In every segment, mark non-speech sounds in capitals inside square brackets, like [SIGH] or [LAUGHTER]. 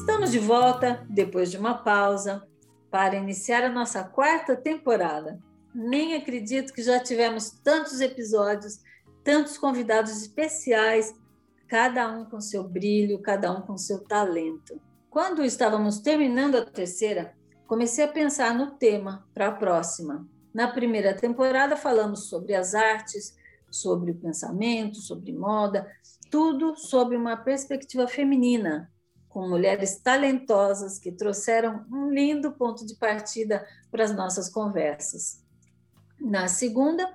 Estamos de volta, depois de uma pausa, para iniciar a nossa quarta temporada. Nem acredito que já tivemos tantos episódios, tantos convidados especiais, cada um com seu brilho, cada um com seu talento. Quando estávamos terminando a terceira, comecei a pensar no tema para a próxima. Na primeira temporada, falamos sobre as artes, sobre o pensamento, sobre moda, tudo sob uma perspectiva feminina, com mulheres talentosas que trouxeram um lindo ponto de partida para as nossas conversas. Na segunda,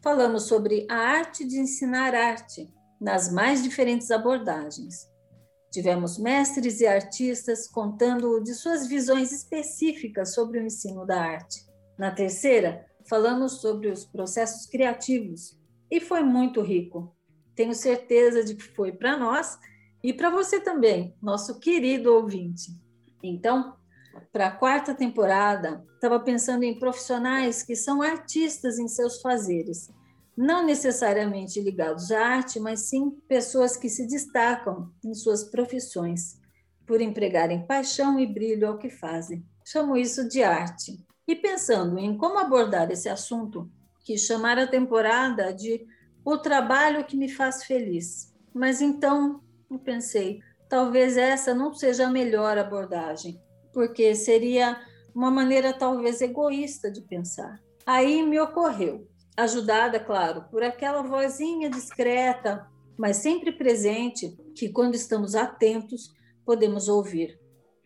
falamos sobre a arte de ensinar arte, nas mais diferentes abordagens. Tivemos mestres e artistas contando de suas visões específicas sobre o ensino da arte. Na terceira, falamos sobre os processos criativos e foi muito rico. Tenho certeza de que foi para nós e para você também, nosso querido ouvinte. Então, para a quarta temporada, estava pensando em profissionais que são artistas em seus fazeres não necessariamente ligados à arte, mas sim pessoas que se destacam em suas profissões, por empregarem paixão e brilho ao que fazem. Chamo isso de arte. E pensando em como abordar esse assunto, que chamar a temporada de O Trabalho que Me Faz Feliz. Mas então eu pensei, talvez essa não seja a melhor abordagem, porque seria uma maneira talvez egoísta de pensar. Aí me ocorreu ajudada, claro, por aquela vozinha discreta, mas sempre presente, que quando estamos atentos podemos ouvir.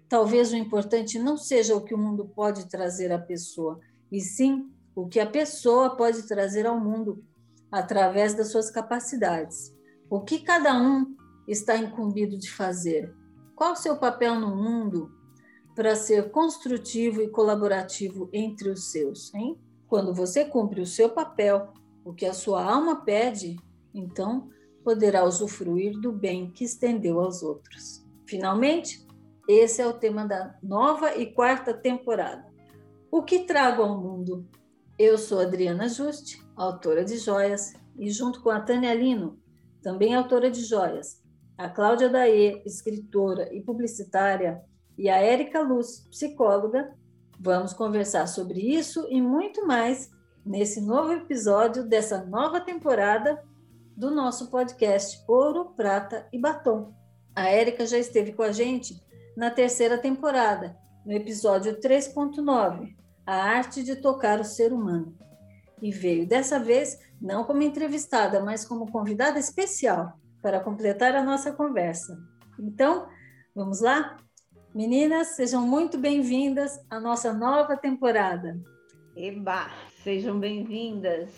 Talvez o importante não seja o que o mundo pode trazer à pessoa, e sim o que a pessoa pode trazer ao mundo através das suas capacidades. O que cada um está incumbido de fazer? Qual o seu papel no mundo para ser construtivo e colaborativo entre os seus, hein? Quando você cumpre o seu papel, o que a sua alma pede, então poderá usufruir do bem que estendeu aos outros. Finalmente, esse é o tema da nova e quarta temporada. O que trago ao mundo? Eu sou Adriana Juste, autora de joias, e junto com a Tânia Lino, também autora de joias, a Cláudia Daê, escritora e publicitária, e a Érica Luz, psicóloga, Vamos conversar sobre isso e muito mais nesse novo episódio dessa nova temporada do nosso podcast Ouro, Prata e Batom. A Érica já esteve com a gente na terceira temporada, no episódio 3.9, A Arte de Tocar o Ser Humano. E veio dessa vez não como entrevistada, mas como convidada especial para completar a nossa conversa. Então, vamos lá? Meninas, sejam muito bem-vindas à nossa nova temporada. Eba, sejam bem-vindas.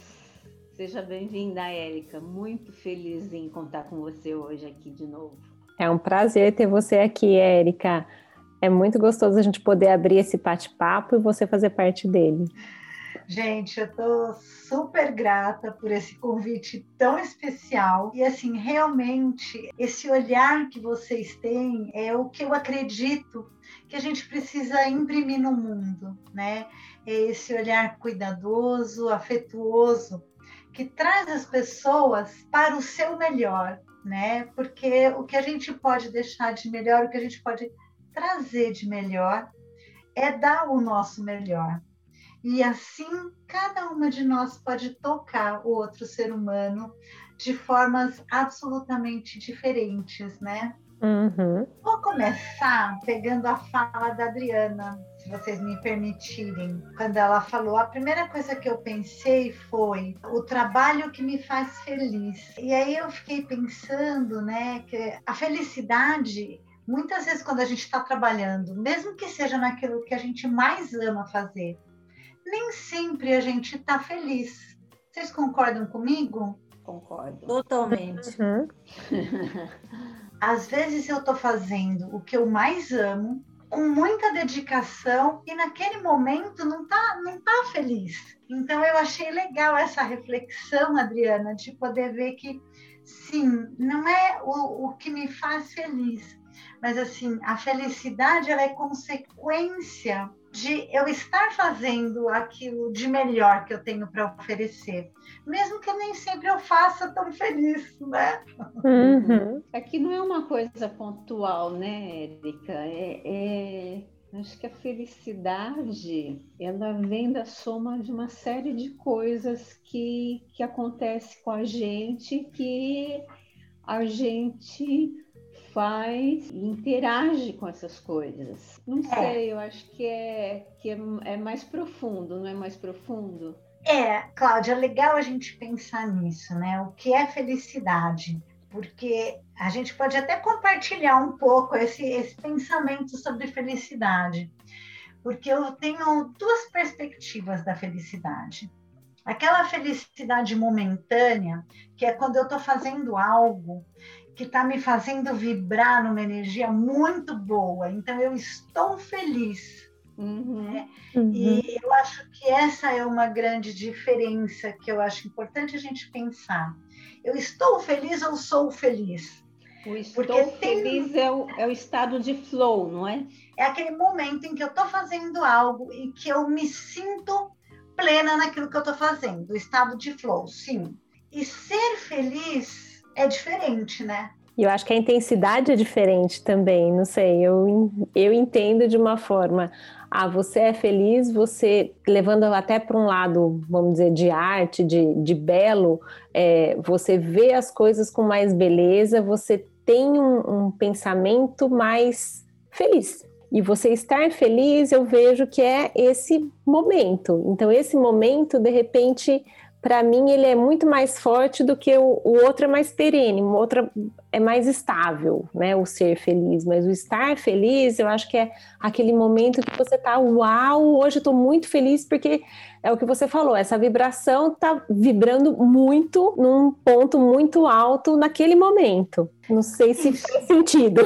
Seja bem-vinda, Érica. Muito feliz em contar com você hoje aqui de novo. É um prazer ter você aqui, Érica. É muito gostoso a gente poder abrir esse bate-papo e você fazer parte dele. Gente, eu estou super grata por esse convite tão especial. E, assim, realmente, esse olhar que vocês têm é o que eu acredito que a gente precisa imprimir no mundo, né? É esse olhar cuidadoso, afetuoso, que traz as pessoas para o seu melhor, né? Porque o que a gente pode deixar de melhor, o que a gente pode trazer de melhor, é dar o nosso melhor. E assim, cada uma de nós pode tocar o outro ser humano de formas absolutamente diferentes, né? Uhum. Vou começar pegando a fala da Adriana, se vocês me permitirem. Quando ela falou, a primeira coisa que eu pensei foi o trabalho que me faz feliz. E aí eu fiquei pensando, né, que a felicidade muitas vezes quando a gente está trabalhando, mesmo que seja naquilo que a gente mais ama fazer, nem sempre a gente está feliz. Vocês concordam comigo? Concordo. Totalmente. Uhum. [LAUGHS] Às vezes eu estou fazendo o que eu mais amo, com muita dedicação, e naquele momento não tá, não tá feliz. Então eu achei legal essa reflexão, Adriana, de poder ver que sim, não é o, o que me faz feliz, mas assim, a felicidade ela é consequência de eu estar fazendo aquilo de melhor que eu tenho para oferecer, mesmo que nem sempre eu faça tão feliz, né? Uhum. Aqui não é uma coisa pontual, né, Érica? É, é, acho que a felicidade ela vem da soma de uma série de coisas que, que acontece com a gente que a gente faz e interage com essas coisas. Não é. sei, eu acho que é que é, é, mais profundo, não é mais profundo? É, Cláudia, é legal a gente pensar nisso, né? O que é felicidade? Porque a gente pode até compartilhar um pouco esse, esse pensamento sobre felicidade. Porque eu tenho duas perspectivas da felicidade. Aquela felicidade momentânea, que é quando eu estou fazendo algo que está me fazendo vibrar numa energia muito boa. Então, eu estou feliz. Uhum. Né? Uhum. E eu acho que essa é uma grande diferença que eu acho importante a gente pensar. Eu estou feliz ou sou feliz? O estou Porque feliz tem... é, o, é o estado de flow, não é? É aquele momento em que eu estou fazendo algo e que eu me sinto plena naquilo que eu estou fazendo, o estado de flow, sim. E ser feliz é diferente, né? Eu acho que a intensidade é diferente também, não sei, eu, eu entendo de uma forma, ah, você é feliz, você, levando até para um lado, vamos dizer, de arte, de, de belo, é, você vê as coisas com mais beleza, você tem um, um pensamento mais feliz. E você estar feliz, eu vejo que é esse momento. Então, esse momento, de repente, para mim ele é muito mais forte do que o, o, outro é mais perene, o outro é mais estável, né? O ser feliz, mas o estar feliz, eu acho que é aquele momento que você tá, uau, hoje eu tô muito feliz porque é o que você falou, essa vibração tá vibrando muito num ponto muito alto naquele momento. Não sei se faz sentido.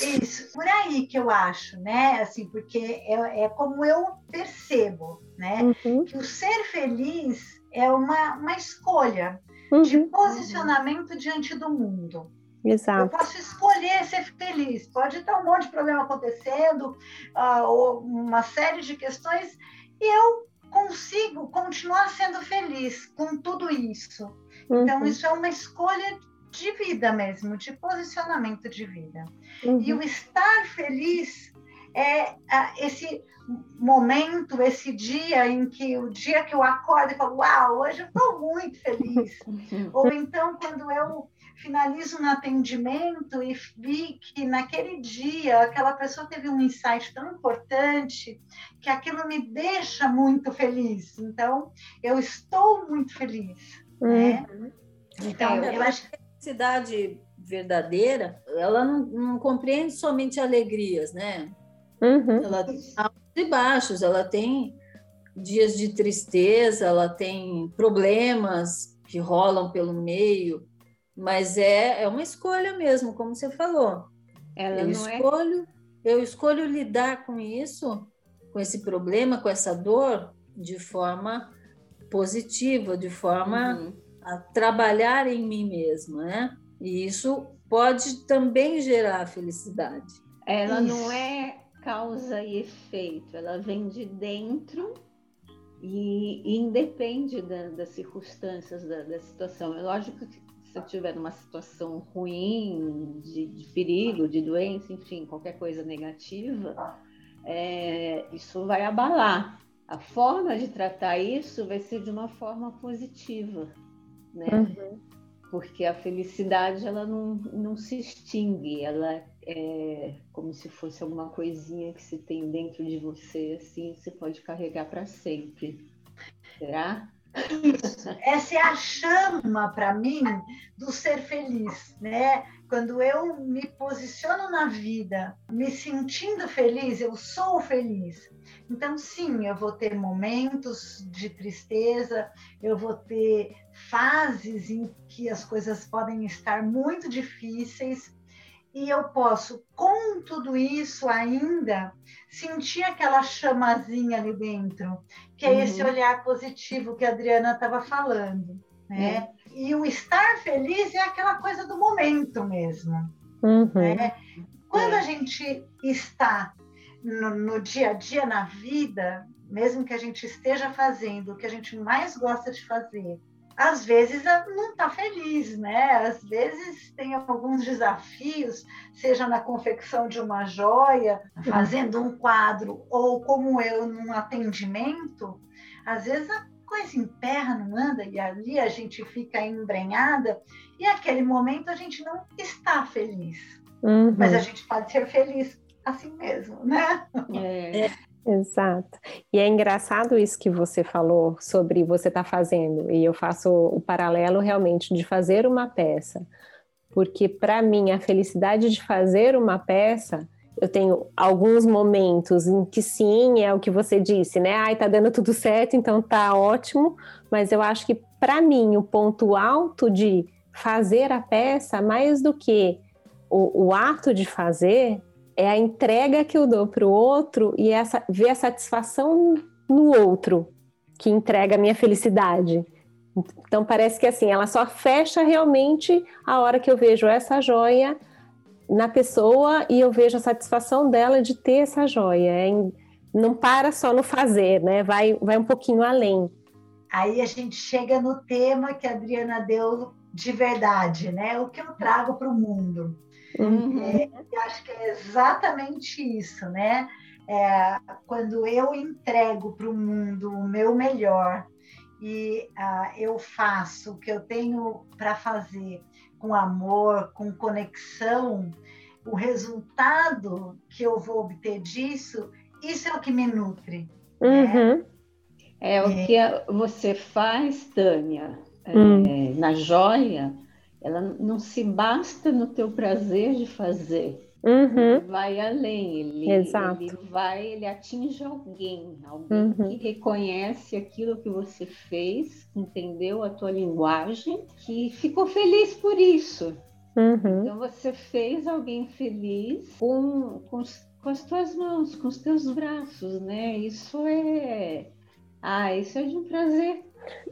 Isso, por aí que eu acho, né? Assim, porque é, é como eu percebo, né? Uhum. Que o ser feliz é uma, uma escolha uhum. de posicionamento diante do mundo. Exato. Eu posso escolher ser feliz. Pode estar um monte de problema acontecendo, uh, ou uma série de questões, e eu consigo continuar sendo feliz com tudo isso. Então, uhum. Então, isso é uma escolha de vida mesmo, de posicionamento de vida. Uhum. E o estar feliz é esse momento, esse dia em que o dia que eu acordo e falo, uau, hoje eu estou muito feliz. [LAUGHS] Ou então quando eu finalizo um atendimento e vi que naquele dia aquela pessoa teve um insight tão importante que aquilo me deixa muito feliz. Então, eu estou muito feliz. Né? Uhum. Né? Então, é, eu acho que a felicidade verdadeira, ela não, não compreende somente alegrias, né? Uhum. Ela tem altos e baixos, ela tem dias de tristeza, ela tem problemas que rolam pelo meio, mas é, é uma escolha mesmo, como você falou. Ela eu é escolho, é... eu escolho lidar com isso, com esse problema, com essa dor, de forma positiva, de forma uhum. a trabalhar em mim mesma, né? E isso pode também gerar felicidade. Ela isso. não é causa e efeito, ela vem de dentro e, e independe da, das circunstâncias da, da, situação. É lógico que se eu tiver numa situação ruim, de, de perigo, de doença, enfim, qualquer coisa negativa, é, isso vai abalar. A forma de tratar isso vai ser de uma forma positiva, né? Uhum. Porque a felicidade ela não, não se extingue, ela é como se fosse alguma coisinha que se tem dentro de você, assim, você pode carregar para sempre. Será? Isso. Essa é a chama para mim do ser feliz, né? Quando eu me posiciono na vida, me sentindo feliz, eu sou feliz. Então, sim, eu vou ter momentos de tristeza, eu vou ter fases em que as coisas podem estar muito difíceis, e eu posso, com tudo isso ainda, sentir aquela chamazinha ali dentro, que é uhum. esse olhar positivo que a Adriana estava falando, né? É. E o estar feliz é aquela coisa do momento mesmo, uhum. né? Quando é. a gente está no, no dia a dia, na vida, mesmo que a gente esteja fazendo o que a gente mais gosta de fazer, às vezes não está feliz, né? Às vezes tem alguns desafios, seja na confecção de uma joia, fazendo um quadro, ou como eu num atendimento, às vezes a coisa emperra, não anda, e ali a gente fica embrenhada, e naquele momento a gente não está feliz. Uhum. Mas a gente pode ser feliz assim mesmo, né? É. Exato. E é engraçado isso que você falou sobre você estar tá fazendo, e eu faço o paralelo realmente de fazer uma peça, porque para mim a felicidade de fazer uma peça, eu tenho alguns momentos em que sim, é o que você disse, né? Ai, tá dando tudo certo, então tá ótimo, mas eu acho que para mim o ponto alto de fazer a peça, mais do que o, o ato de fazer, é a entrega que eu dou para o outro e essa ver a satisfação no outro que entrega a minha felicidade. Então parece que assim, ela só fecha realmente a hora que eu vejo essa joia na pessoa e eu vejo a satisfação dela de ter essa joia. É, não para só no fazer, né? Vai, vai um pouquinho além. Aí a gente chega no tema que a Adriana deu de verdade, né? O que eu trago para o mundo. Uhum. É, acho que é exatamente isso, né? É, quando eu entrego para o mundo o meu melhor e uh, eu faço o que eu tenho para fazer com amor, com conexão, o resultado que eu vou obter disso, isso é o que me nutre. Né? Uhum. Né? É o é. que você faz, Tânia, hum. é, na joia, ela não se basta no teu prazer de fazer. Uhum. vai além, ele, ele vai, ele atinge alguém, alguém uhum. que reconhece aquilo que você fez, entendeu a tua linguagem, que ficou feliz por isso. Uhum. Então você fez alguém feliz com, com, com as tuas mãos, com os teus braços, né? Isso é, ah, isso é de um prazer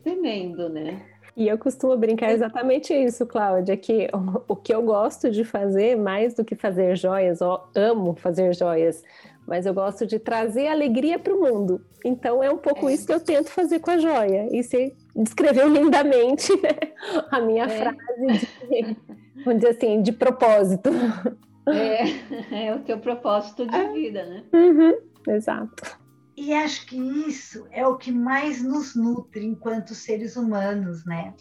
tremendo, né? E eu costumo brincar exatamente isso, Cláudia, que o, o que eu gosto de fazer, mais do que fazer joias, eu amo fazer joias, mas eu gosto de trazer alegria para o mundo. Então é um pouco é. isso que eu tento fazer com a joia. E você descreveu lindamente né, [LAUGHS] a minha é. frase de, vamos dizer assim, de propósito. É, [LAUGHS] é o teu propósito de é. vida, né? Uhum, exato. E acho que isso é o que mais nos nutre enquanto seres humanos, né?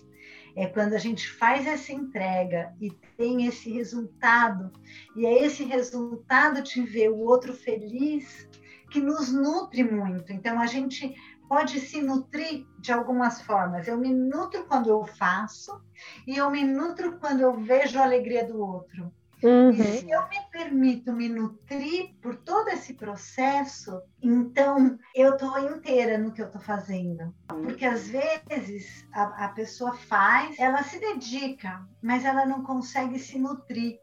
É quando a gente faz essa entrega e tem esse resultado, e é esse resultado de ver o outro feliz que nos nutre muito. Então a gente pode se nutrir de algumas formas. Eu me nutro quando eu faço e eu me nutro quando eu vejo a alegria do outro. Uhum. E se eu me permito me nutrir por todo esse processo, então eu estou inteira no que eu estou fazendo. Porque às vezes a, a pessoa faz, ela se dedica, mas ela não consegue se nutrir.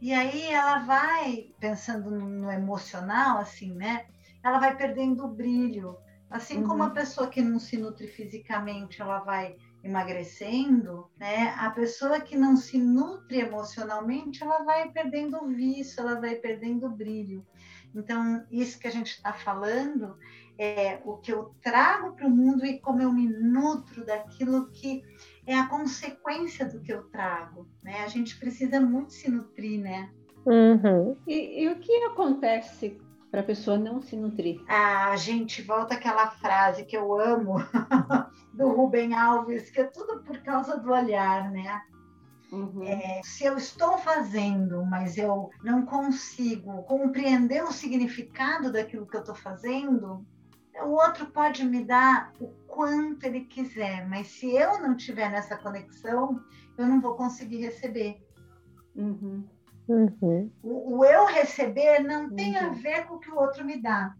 E aí ela vai, pensando no, no emocional, assim, né? Ela vai perdendo o brilho. Assim uhum. como a pessoa que não se nutre fisicamente, ela vai emagrecendo, né, a pessoa que não se nutre emocionalmente, ela vai perdendo o vício, ela vai perdendo o brilho. Então, isso que a gente está falando é o que eu trago para o mundo e como eu me nutro daquilo que é a consequência do que eu trago. Né? A gente precisa muito se nutrir, né? Uhum. E, e o que acontece para a pessoa não se nutrir? A gente volta àquela frase que eu amo [LAUGHS] do Rubem Alves, que é tudo por causa do olhar, né? Uhum. É, se eu estou fazendo, mas eu não consigo compreender o significado daquilo que eu estou fazendo, o outro pode me dar o quanto ele quiser, mas se eu não tiver nessa conexão, eu não vou conseguir receber. Uhum. Uhum. O, o, eu receber não tem a uhum. ver com o que o outro me dá,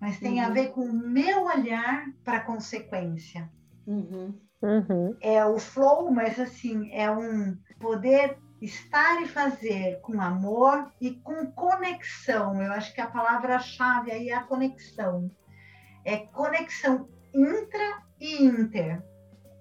mas tem uhum. a ver com o meu olhar para a consequência. Uhum. Uhum. É o flow, mas assim, é um poder estar e fazer com amor e com conexão. Eu acho que a palavra-chave aí é a conexão. É conexão intra e inter.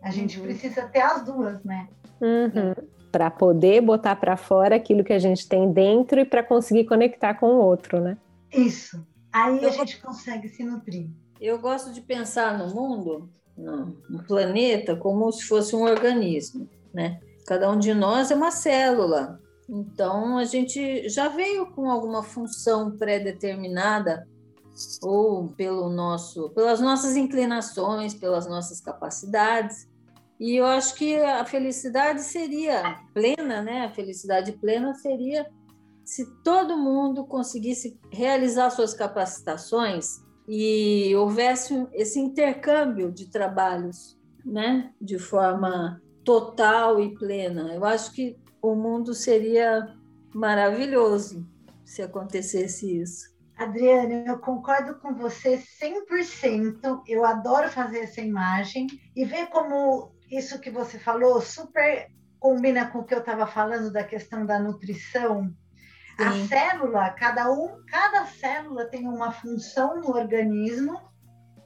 A gente uhum. precisa ter as duas, né? Uhum para poder botar para fora aquilo que a gente tem dentro e para conseguir conectar com o outro, né? Isso, aí a gente consegue se nutrir. Eu gosto de pensar no mundo, no, no planeta, como se fosse um organismo, né? Cada um de nós é uma célula. Então a gente já veio com alguma função pré-determinada ou pelo nosso, pelas nossas inclinações, pelas nossas capacidades. E eu acho que a felicidade seria plena, né? A felicidade plena seria se todo mundo conseguisse realizar suas capacitações e houvesse esse intercâmbio de trabalhos, né? De forma total e plena. Eu acho que o mundo seria maravilhoso se acontecesse isso. Adriana, eu concordo com você 100%. Eu adoro fazer essa imagem e ver como isso que você falou super combina com o que eu estava falando da questão da nutrição. Sim. A célula, cada um, cada célula tem uma função no organismo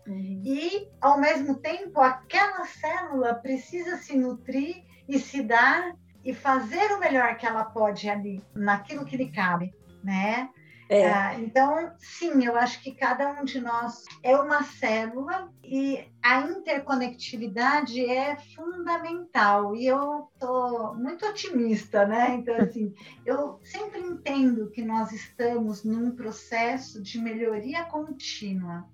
uhum. e, ao mesmo tempo, aquela célula precisa se nutrir e se dar e fazer o melhor que ela pode ali, naquilo que lhe cabe, né? É. Ah, então, sim, eu acho que cada um de nós é uma célula e a interconectividade é fundamental. E eu estou muito otimista, né? Então, [LAUGHS] assim, eu sempre entendo que nós estamos num processo de melhoria contínua.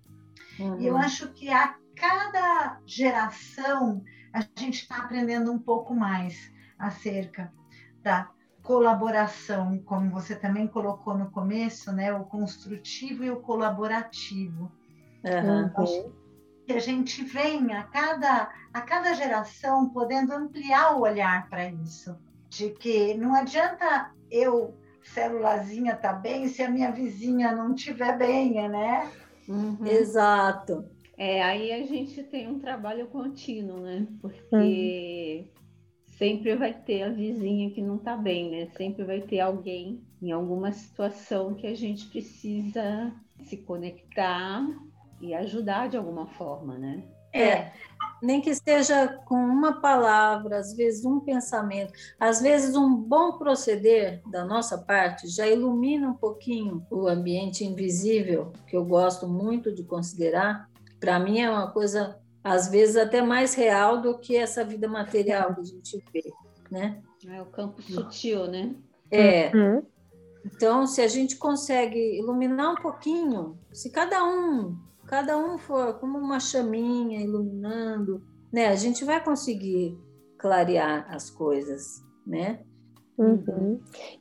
Uhum. E eu uhum. acho que a cada geração a gente está aprendendo um pouco mais acerca da colaboração, como você também colocou no começo, né? O construtivo e o colaborativo. Uhum. Que a gente venha a cada, a cada geração podendo ampliar o olhar para isso. De que não adianta eu, célulazinha, tá bem se a minha vizinha não estiver bem, né? Uhum. Exato. É, aí a gente tem um trabalho contínuo, né? Porque uhum sempre vai ter a vizinha que não está bem, né? Sempre vai ter alguém em alguma situação que a gente precisa se conectar e ajudar de alguma forma, né? É, nem que esteja com uma palavra, às vezes um pensamento, às vezes um bom proceder da nossa parte já ilumina um pouquinho o ambiente invisível, que eu gosto muito de considerar. Para mim é uma coisa às vezes até mais real do que essa vida material que a gente vê, né? É o campo sutil, né? É. Uhum. Então, se a gente consegue iluminar um pouquinho, se cada um, cada um for como uma chaminha iluminando, né, a gente vai conseguir clarear as coisas, né? Uhum.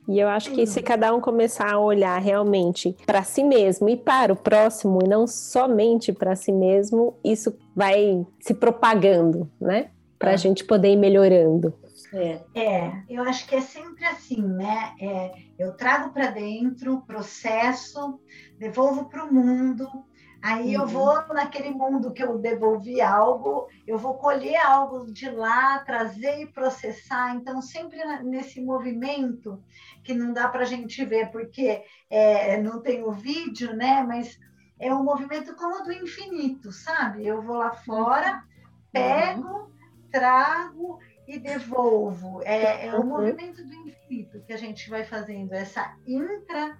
E eu acho que se cada um começar a olhar realmente para si mesmo e para o próximo, e não somente para si mesmo, isso vai se propagando, né? Para a é. gente poder ir melhorando. É. é, eu acho que é sempre assim, né? É, eu trago para dentro, processo, devolvo para o mundo, Aí uhum. eu vou naquele mundo que eu devolvi algo, eu vou colher algo de lá, trazer e processar. Então, sempre nesse movimento que não dá para a gente ver, porque é, não tem o vídeo, né? Mas é um movimento como do infinito, sabe? Eu vou lá fora, uhum. pego, uhum. trago e devolvo. É, é o uhum. movimento do infinito que a gente vai fazendo, essa intra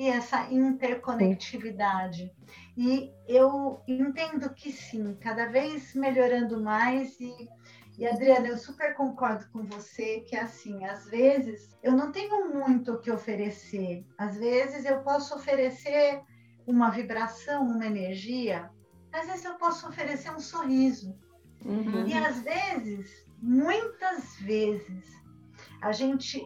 e essa interconectividade. E eu entendo que sim, cada vez melhorando mais e e Adriana, eu super concordo com você que assim, às vezes eu não tenho muito o que oferecer. Às vezes eu posso oferecer uma vibração, uma energia. Às vezes eu posso oferecer um sorriso. Uhum. E às vezes, muitas vezes, a gente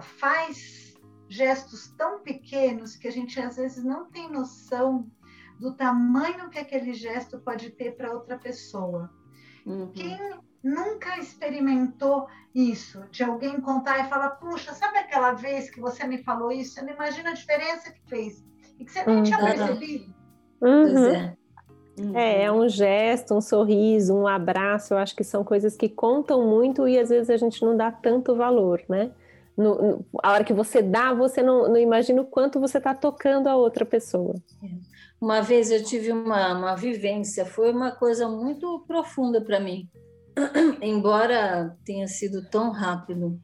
faz gestos tão pequenos que a gente às vezes não tem noção do tamanho que aquele gesto pode ter para outra pessoa. Uhum. Quem nunca experimentou isso, de alguém contar e falar, puxa, sabe aquela vez que você me falou isso? Você não imagina a diferença que fez e que você nem uhum. tinha percebido. Uhum. É. Uhum. É, é um gesto, um sorriso, um abraço. Eu acho que são coisas que contam muito e às vezes a gente não dá tanto valor, né? No, no, a hora que você dá, você não, não imagina o quanto você está tocando a outra pessoa. Uma vez eu tive uma, uma vivência, foi uma coisa muito profunda para mim, [CLEARS THROAT] embora tenha sido tão rápido.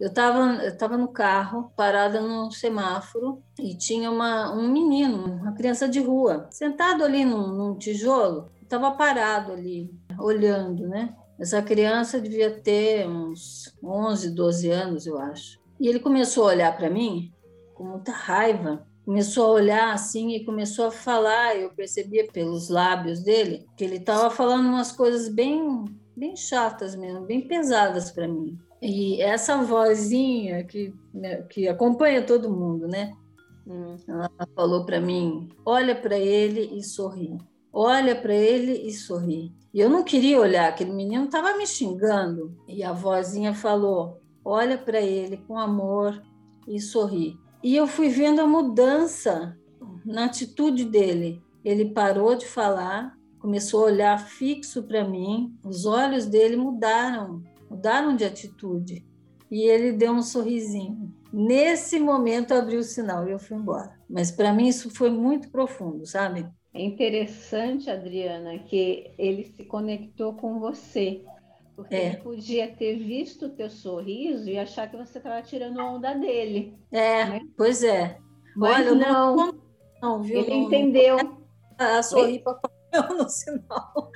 Eu estava eu tava no carro, parada no semáforo, e tinha uma, um menino, uma criança de rua, sentado ali num, num tijolo, estava parado ali, olhando, né? Essa criança devia ter uns 11, 12 anos, eu acho. E ele começou a olhar para mim com muita raiva. Começou a olhar assim e começou a falar. Eu percebia pelos lábios dele que ele estava falando umas coisas bem, bem chatas mesmo, bem pesadas para mim. E essa vozinha que, né, que acompanha todo mundo, né? Hum. Ela falou para mim: olha para ele e sorri. Olha para ele e sorri. E eu não queria olhar, aquele menino estava me xingando. E a vozinha falou: olha para ele com amor e sorri. E eu fui vendo a mudança na atitude dele. Ele parou de falar, começou a olhar fixo para mim, os olhos dele mudaram mudaram de atitude. E ele deu um sorrisinho. Nesse momento abriu o sinal e eu fui embora. Mas para mim isso foi muito profundo, sabe? É interessante, Adriana, que ele se conectou com você. Porque é. ele podia ter visto o teu sorriso e achar que você estava tirando onda dele. É, né? pois é. Mas Olha, não, não, não viu? Ele não, entendeu. a sorrir para no sinal.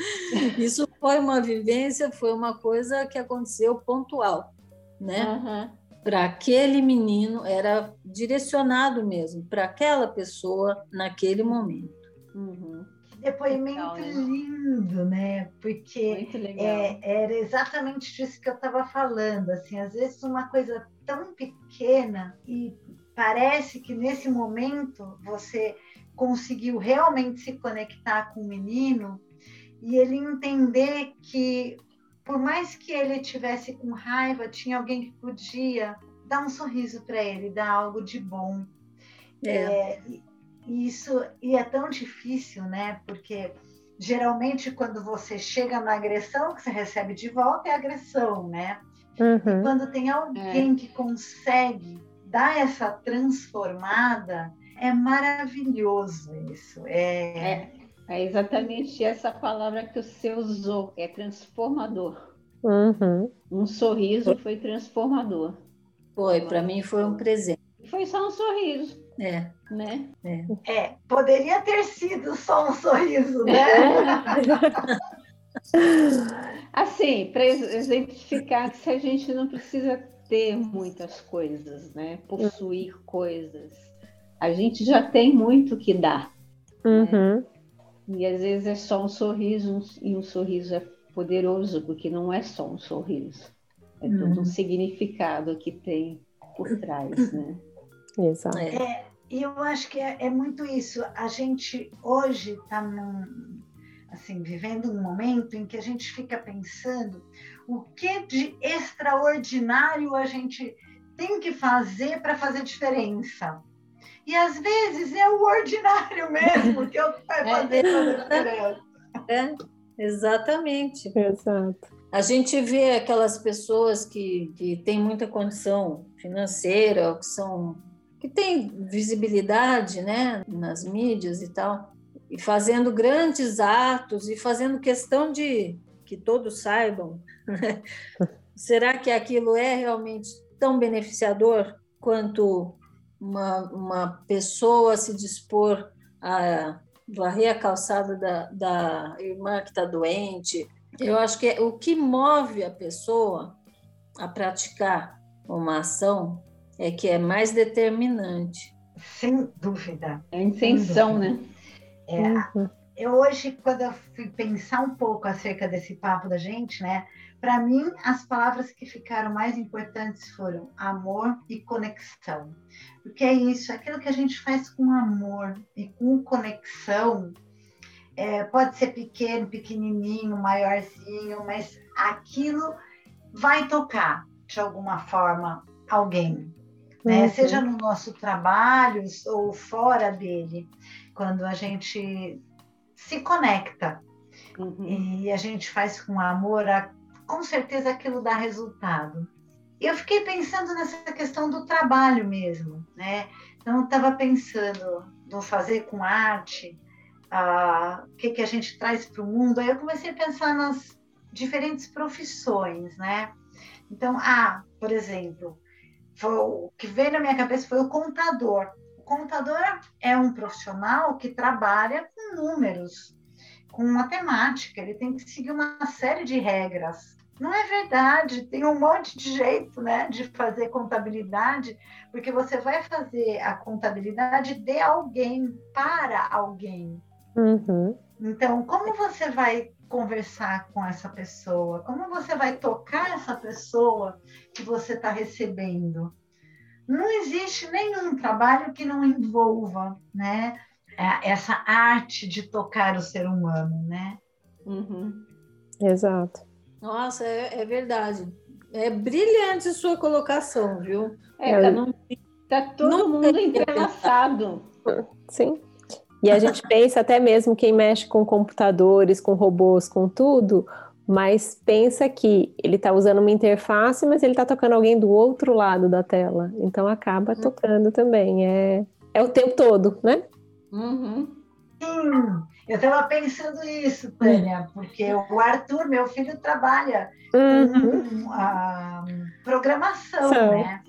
Isso foi uma vivência, foi uma coisa que aconteceu pontual, né? Uhum. Para aquele menino era direcionado mesmo para aquela pessoa naquele momento. Uhum. Depoimento legal, né? lindo, né? Porque é, era exatamente disso que eu estava falando. Assim, às vezes uma coisa tão pequena e parece que nesse momento você conseguiu realmente se conectar com o menino e ele entender que, por mais que ele tivesse com raiva, tinha alguém que podia dar um sorriso para ele, dar algo de bom. É. É, e isso e é tão difícil, né? Porque geralmente quando você chega na agressão, que você recebe de volta é agressão, né? Uhum. E quando tem alguém é. que consegue dar essa transformada, é maravilhoso isso. É... é... É, exatamente essa palavra que você usou, é transformador. Uhum. Um sorriso foi transformador. Foi, para mim foi um presente. Foi só um sorriso. É. Né? É. é poderia ter sido só um sorriso, né? [LAUGHS] assim, para exemplificar que se a gente não precisa ter muitas coisas, né? Possuir coisas a gente já tem muito que dar. Uhum. Né? E às vezes é só um sorriso, e um sorriso é poderoso, porque não é só um sorriso. É uhum. todo um significado que tem por trás, né? Exato. É, e eu acho que é, é, muito isso. A gente hoje está assim, vivendo um momento em que a gente fica pensando o que de extraordinário a gente tem que fazer para fazer diferença. E às vezes é o ordinário mesmo que [LAUGHS] é o que vai fazer toda a diferença. É, exatamente. Exato. A gente vê aquelas pessoas que, que têm muita condição financeira, que são que têm visibilidade, né, nas mídias e tal, e fazendo grandes atos e fazendo questão de que todos saibam. [LAUGHS] Né? Será que aquilo é realmente tão beneficiador quanto uma, uma pessoa se dispor a varrer a calçada da, da irmã que está doente. Eu acho que é, o que move a pessoa a praticar uma ação é que é mais determinante. Sem dúvida. É a intenção, né? É, uhum. Eu hoje, quando eu fui pensar um pouco acerca desse papo da gente, né? Para mim, as palavras que ficaram mais importantes foram amor e conexão. Porque é isso, aquilo que a gente faz com amor e com conexão, é, pode ser pequeno, pequenininho, maiorzinho, mas aquilo vai tocar de alguma forma alguém, né? Uhum. seja no nosso trabalho ou fora dele, quando a gente se conecta uhum. e a gente faz com amor, com certeza aquilo dá resultado. Eu fiquei pensando nessa questão do trabalho mesmo, né? Então, eu estava pensando no fazer com arte, o que, que a gente traz para o mundo. Aí eu comecei a pensar nas diferentes profissões, né? Então, ah, por exemplo, foi, o que veio na minha cabeça foi o contador. O contador é um profissional que trabalha com números, com matemática, ele tem que seguir uma série de regras. Não é verdade, tem um monte de jeito né, de fazer contabilidade, porque você vai fazer a contabilidade de alguém para alguém. Uhum. Então, como você vai conversar com essa pessoa? Como você vai tocar essa pessoa que você está recebendo? Não existe nenhum trabalho que não envolva, né, é, essa arte de tocar o ser humano, né? Uhum. Exato. Nossa, é, é, verdade. É brilhante sua colocação, viu? É, tá, não, tá todo não mundo entrelaçado. Sim. E a gente pensa até mesmo quem mexe com computadores, com robôs, com tudo, mas pensa que ele está usando uma interface, mas ele está tocando alguém do outro lado da tela. Então acaba uhum. tocando também. É, é o tempo todo, né? Uhum. Sim, eu estava pensando isso, Tânia, porque o Arthur, meu filho, trabalha uhum. com a programação, né?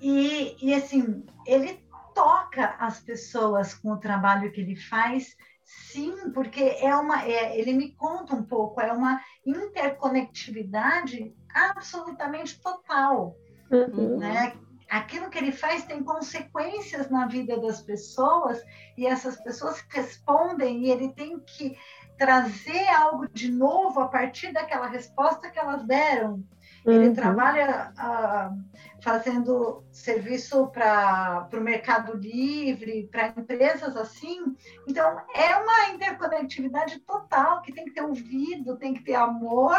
E, e assim, ele toca as pessoas com o trabalho que ele faz, sim, porque é uma, é, ele me conta um pouco, é uma interconectividade absolutamente total, uhum. né? Aquilo que ele faz tem consequências na vida das pessoas e essas pessoas respondem e ele tem que trazer algo de novo a partir daquela resposta que elas deram. Ele uhum. trabalha uh, fazendo serviço para o mercado livre, para empresas assim. Então, é uma interconectividade total que tem que ter ouvido, tem que ter amor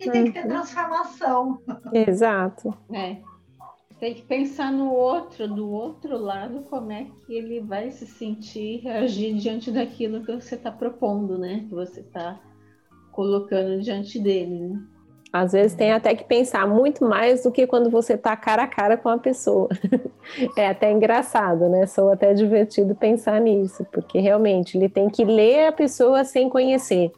e uhum. tem que ter uhum. transformação. Exato. É. Tem que pensar no outro, do outro lado, como é que ele vai se sentir, reagir diante daquilo que você está propondo, né? Que você está colocando diante dele. Né? Às vezes tem até que pensar muito mais do que quando você está cara a cara com a pessoa. [LAUGHS] é até engraçado, né? Sou até divertido pensar nisso, porque realmente ele tem que ler a pessoa sem conhecer.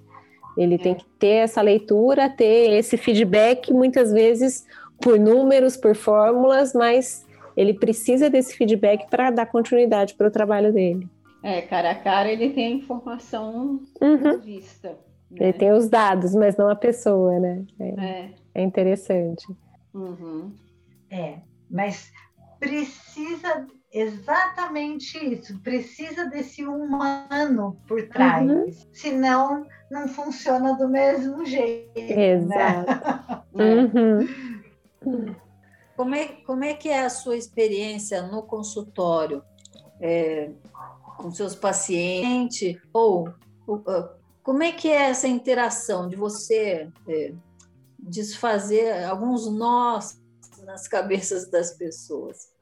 Ele tem que ter essa leitura, ter esse feedback, muitas vezes por números, por fórmulas, mas ele precisa desse feedback para dar continuidade para o trabalho dele. É, cara a cara ele tem a informação uhum. vista. Ele tem os dados, mas não a pessoa, né? É, é. é interessante. Uhum. É, mas precisa exatamente isso, precisa desse humano por trás, uhum. senão não funciona do mesmo jeito. Né? Exato. Né? [LAUGHS] uhum. Como é, como é que é a sua experiência no consultório é, com seus pacientes ou como é que é essa interação de você é, desfazer alguns nós nas cabeças das pessoas?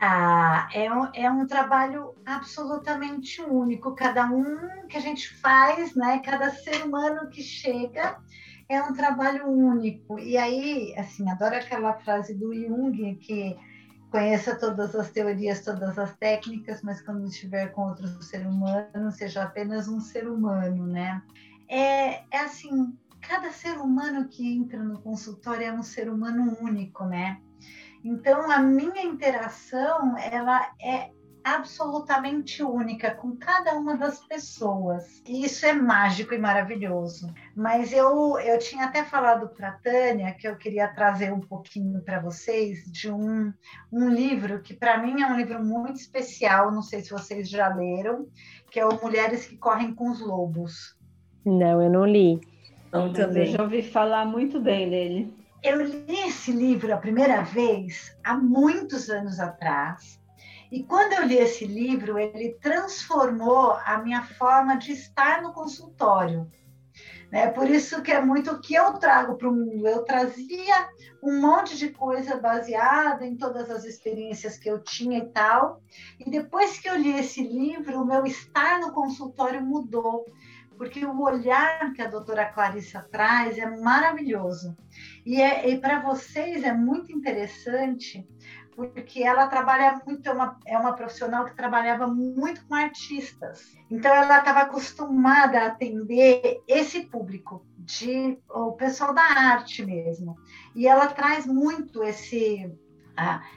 Ah, é um, é um trabalho absolutamente único. Cada um que a gente faz, né? Cada ser humano que chega é um trabalho único. E aí, assim, adoro aquela frase do Jung que conheça todas as teorias, todas as técnicas, mas quando estiver com outro ser humano, seja apenas um ser humano, né? É, é assim, cada ser humano que entra no consultório é um ser humano único, né? Então, a minha interação, ela é absolutamente única com cada uma das pessoas. E isso é mágico e maravilhoso. Mas eu, eu tinha até falado para a Tânia que eu queria trazer um pouquinho para vocês de um, um livro que para mim é um livro muito especial, não sei se vocês já leram, que é o Mulheres que Correm com os Lobos. Não, eu não li. Não, também. Eu já ouvi falar muito bem dele. Eu li esse livro a primeira vez há muitos anos atrás e quando eu li esse livro, ele transformou a minha forma de estar no consultório. Né? Por isso que é muito o que eu trago para o mundo. Eu trazia um monte de coisa baseada em todas as experiências que eu tinha e tal. E depois que eu li esse livro, o meu estar no consultório mudou, porque o olhar que a doutora Clarissa traz é maravilhoso. E, é, e para vocês é muito interessante, porque ela trabalha muito, é uma, é uma profissional que trabalhava muito com artistas. Então, ela estava acostumada a atender esse público, de, o pessoal da arte mesmo. E ela traz muito esse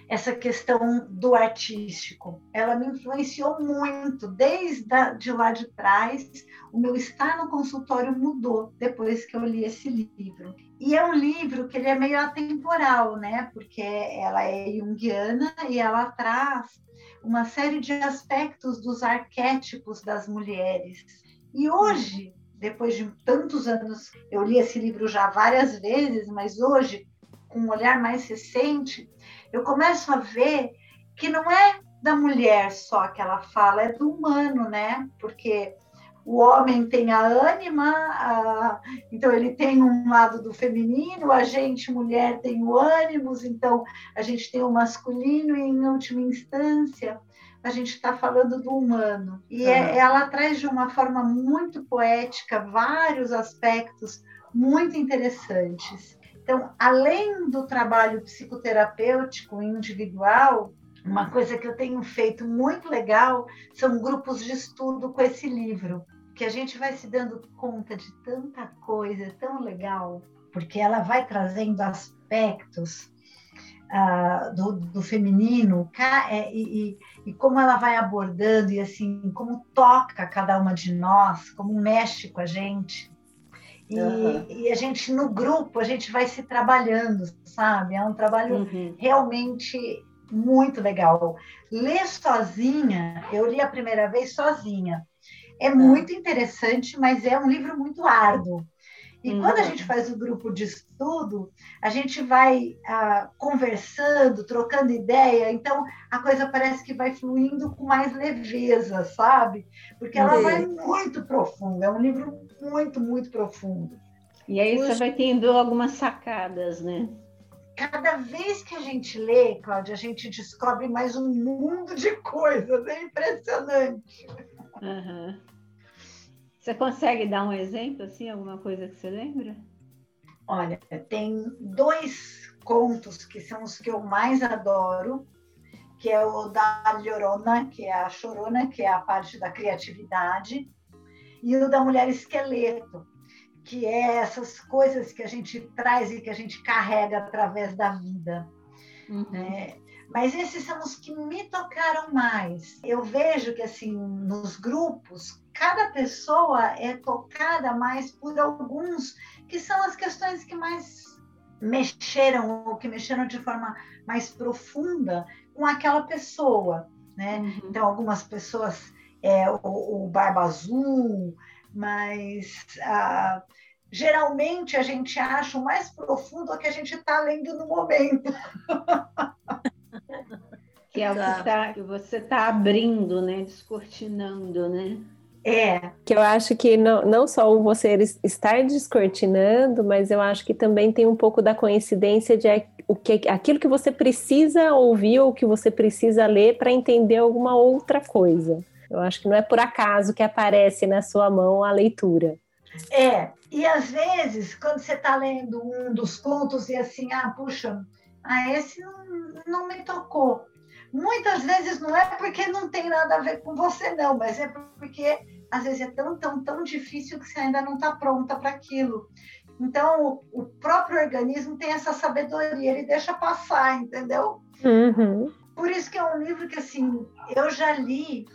essa questão do artístico. Ela me influenciou muito, desde a, de lá de trás. O meu estar no consultório mudou depois que eu li esse livro. E é um livro que ele é meio atemporal, né? Porque ela é junguiana e ela traz uma série de aspectos dos arquétipos das mulheres. E hoje, depois de tantos anos, eu li esse livro já várias vezes, mas hoje, com um olhar mais recente, eu começo a ver que não é da mulher só que ela fala, é do humano, né? Porque o homem tem a ânima, a... então ele tem um lado do feminino, a gente, mulher, tem o ânimos, então a gente tem o masculino e, em última instância, a gente está falando do humano. E uhum. é, ela traz de uma forma muito poética vários aspectos muito interessantes. Então, além do trabalho psicoterapêutico individual, uma coisa que eu tenho feito muito legal são grupos de estudo com esse livro, que a gente vai se dando conta de tanta coisa tão legal, porque ela vai trazendo aspectos uh, do, do, feminino é, e, e, e, como ela vai abordando e assim como toca cada uma de nós, como mexe com a gente. E, uhum. e, a gente, no grupo, a gente vai se trabalhando, sabe? É um trabalho uhum. realmente muito legal. Ler sozinha, eu li a primeira vez sozinha. É tá. muito interessante, mas é um livro muito árduo. E uhum. quando a gente faz o grupo de estudo, a gente vai ah, conversando, trocando ideia, então a coisa parece que vai fluindo com mais leveza, sabe? Porque ela vai muito profunda, é um livro muito, muito profundo. E aí Puxa. você vai tendo algumas sacadas, né? Cada vez que a gente lê, Cláudia, a gente descobre mais um mundo de coisas, é impressionante. Uhum. Você consegue dar um exemplo, assim, alguma coisa que você lembra? Olha, tem dois contos que são os que eu mais adoro, que é o da Llorona, que é a chorona, que é a parte da criatividade, e o da mulher esqueleto, que é essas coisas que a gente traz e que a gente carrega através da vida. Uhum. Né? Mas esses são os que me tocaram mais. Eu vejo que, assim, nos grupos, cada pessoa é tocada mais por alguns que são as questões que mais mexeram ou que mexeram de forma mais profunda com aquela pessoa, né? Uhum. Então, algumas pessoas é o, o Barba Azul, mas ah, geralmente a gente acha o mais profundo o que a gente está lendo no momento. Que é o que, tá, que você está abrindo, né? Descortinando, né? É. Que eu acho que não, não só você estar descortinando, mas eu acho que também tem um pouco da coincidência de o que, aquilo que você precisa ouvir ou que você precisa ler para entender alguma outra coisa. Eu acho que não é por acaso que aparece na sua mão a leitura. É, e às vezes, quando você está lendo um dos contos e assim, ah, puxa, ah, esse não, não me tocou. Muitas vezes não é porque não tem nada a ver com você, não, mas é porque às vezes é tão, tão, tão difícil que você ainda não está pronta para aquilo. Então, o, o, próprio organismo tem essa sabedoria, ele deixa passar, entendeu? Uhum. Por isso que é um livro que, assim, eu já li